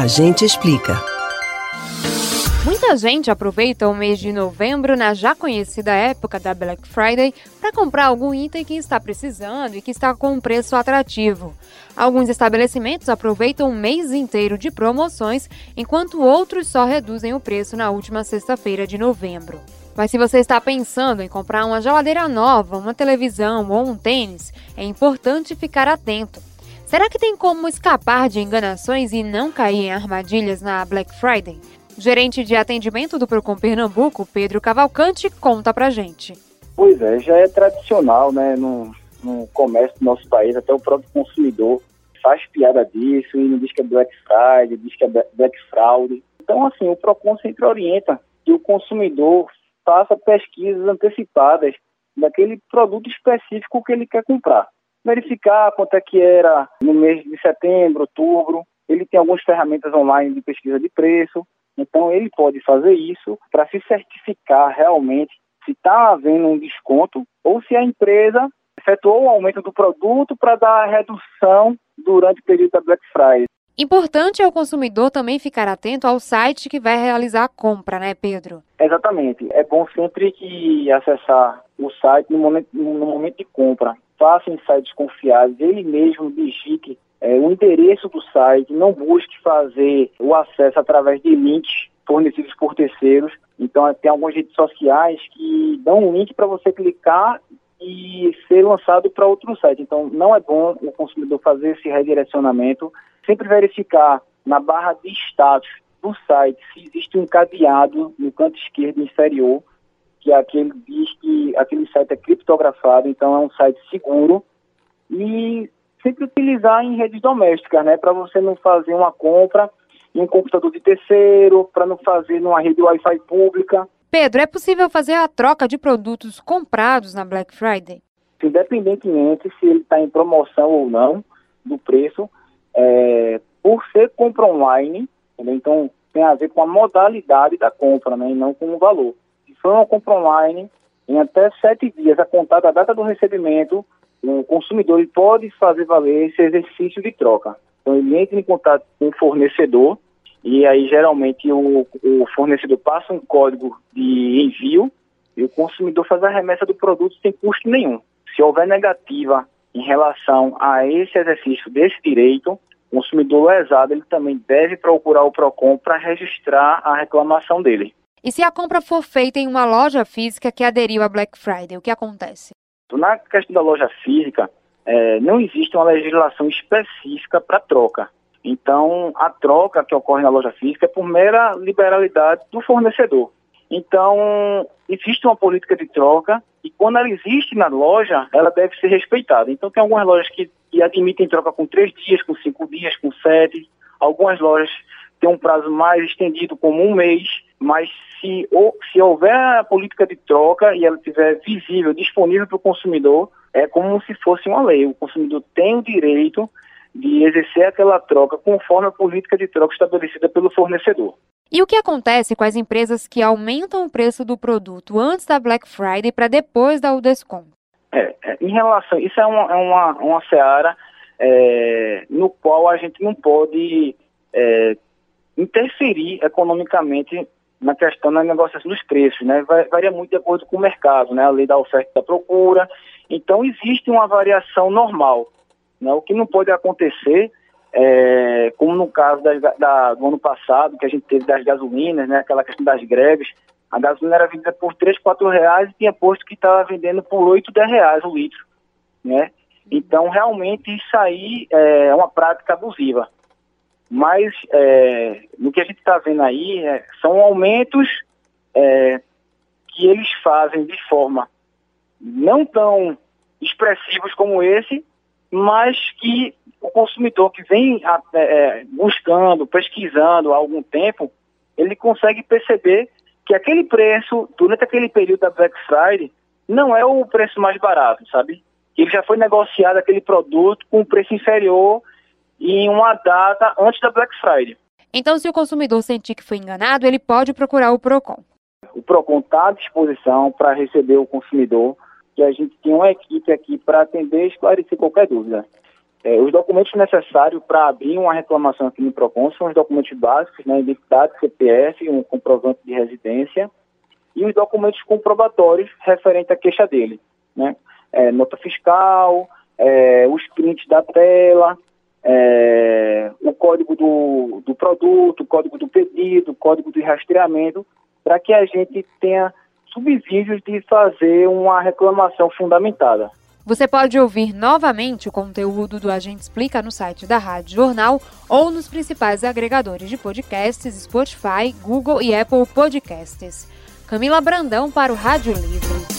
A gente explica. Muita gente aproveita o mês de novembro, na já conhecida época da Black Friday, para comprar algum item que está precisando e que está com um preço atrativo. Alguns estabelecimentos aproveitam o mês inteiro de promoções, enquanto outros só reduzem o preço na última sexta-feira de novembro. Mas se você está pensando em comprar uma geladeira nova, uma televisão ou um tênis, é importante ficar atento. Será que tem como escapar de enganações e não cair em armadilhas na Black Friday? Gerente de atendimento do Procon Pernambuco, Pedro Cavalcante, conta pra gente. Pois é, já é tradicional, né, no, no comércio do nosso país, até o próprio consumidor faz piada disso e não diz que é Black Friday, diz que é Black Fraud. Então, assim, o Procon sempre orienta que o consumidor faça pesquisas antecipadas daquele produto específico que ele quer comprar. Verificar quanto é que era no mês de setembro, outubro. Ele tem algumas ferramentas online de pesquisa de preço. Então, ele pode fazer isso para se certificar realmente se está havendo um desconto ou se a empresa efetuou o aumento do produto para dar redução durante o período da Black Friday. Importante é o consumidor também ficar atento ao site que vai realizar a compra, né, Pedro? Exatamente. É bom sempre que acessar o site no momento, no momento de compra. Faça em sites confiáveis, ele mesmo digite é, o endereço do site, não busque fazer o acesso através de links fornecidos por terceiros. Então, tem algumas redes sociais que dão um link para você clicar e ser lançado para outro site. Então, não é bom o consumidor fazer esse redirecionamento. Sempre verificar na barra de status do site se existe um cadeado no canto esquerdo inferior, que é aquele diz que aquele site é criptografado, então é um site seguro. E sempre utilizar em redes domésticas, né? Para você não fazer uma compra em um computador de terceiro, para não fazer numa rede Wi-Fi pública. Pedro, é possível fazer a troca de produtos comprados na Black Friday? Independentemente se ele está em promoção ou não do preço, é, por ser compra online, entendeu? então tem a ver com a modalidade da compra, né, e não com o valor. For uma compra online, em até sete dias, a contar da data do recebimento, o consumidor pode fazer valer esse exercício de troca. Então ele entra em contato com o fornecedor e aí geralmente o, o fornecedor passa um código de envio e o consumidor faz a remessa do produto sem custo nenhum. Se houver negativa em relação a esse exercício desse direito, o consumidor lesado ele também deve procurar o PROCON para registrar a reclamação dele. E se a compra for feita em uma loja física que aderiu à Black Friday, o que acontece? Na questão da loja física, é, não existe uma legislação específica para troca. Então, a troca que ocorre na loja física é por mera liberalidade do fornecedor. Então, existe uma política de troca e quando ela existe na loja, ela deve ser respeitada. Então, tem algumas lojas que, que admitem troca com três dias, com cinco dias, com sete. Algumas lojas têm um prazo mais estendido, como um mês. Mas se, ou, se houver a política de troca e ela estiver visível, disponível para o consumidor, é como se fosse uma lei. O consumidor tem o direito de exercer aquela troca conforme a política de troca estabelecida pelo fornecedor. E o que acontece com as empresas que aumentam o preço do produto antes da Black Friday para depois dar o desconto? É, é, em relação, isso é uma, é uma, uma seara é, no qual a gente não pode é, interferir economicamente na questão da negociação dos preços, né? Varia muito de acordo com o mercado, né? A lei da oferta e da procura. Então, existe uma variação normal. Né? O que não pode acontecer, é, como no caso da, da, do ano passado, que a gente teve das gasolinas, né? Aquela questão das greves, a gasolina era vendida por 3, 4 reais e tinha posto que estava vendendo por 8, 10 reais o litro, né? Então, realmente, isso aí é uma prática abusiva. Mas é, no que a gente está vendo aí é, são aumentos é, que eles fazem de forma não tão expressivos como esse, mas que o consumidor que vem é, buscando, pesquisando há algum tempo, ele consegue perceber que aquele preço, durante aquele período da Black Friday, não é o preço mais barato, sabe? Ele já foi negociado aquele produto com um preço inferior em uma data antes da Black Friday. Então, se o consumidor sentir que foi enganado, ele pode procurar o PROCON. O PROCON está à disposição para receber o consumidor, que a gente tem uma equipe aqui para atender e esclarecer qualquer dúvida. É, os documentos necessários para abrir uma reclamação aqui no PROCON são os documentos básicos, né, identidade, CPF, um comprovante de residência e os documentos comprobatórios referentes à queixa dele, né, é, nota fiscal, é, os prints da tela, é, o código do, do produto, o código do pedido, o código de rastreamento, para que a gente tenha subsídios de fazer uma reclamação fundamentada. Você pode ouvir novamente o conteúdo do Agente Explica no site da Rádio Jornal ou nos principais agregadores de podcasts Spotify, Google e Apple Podcasts. Camila Brandão para o Rádio Livre.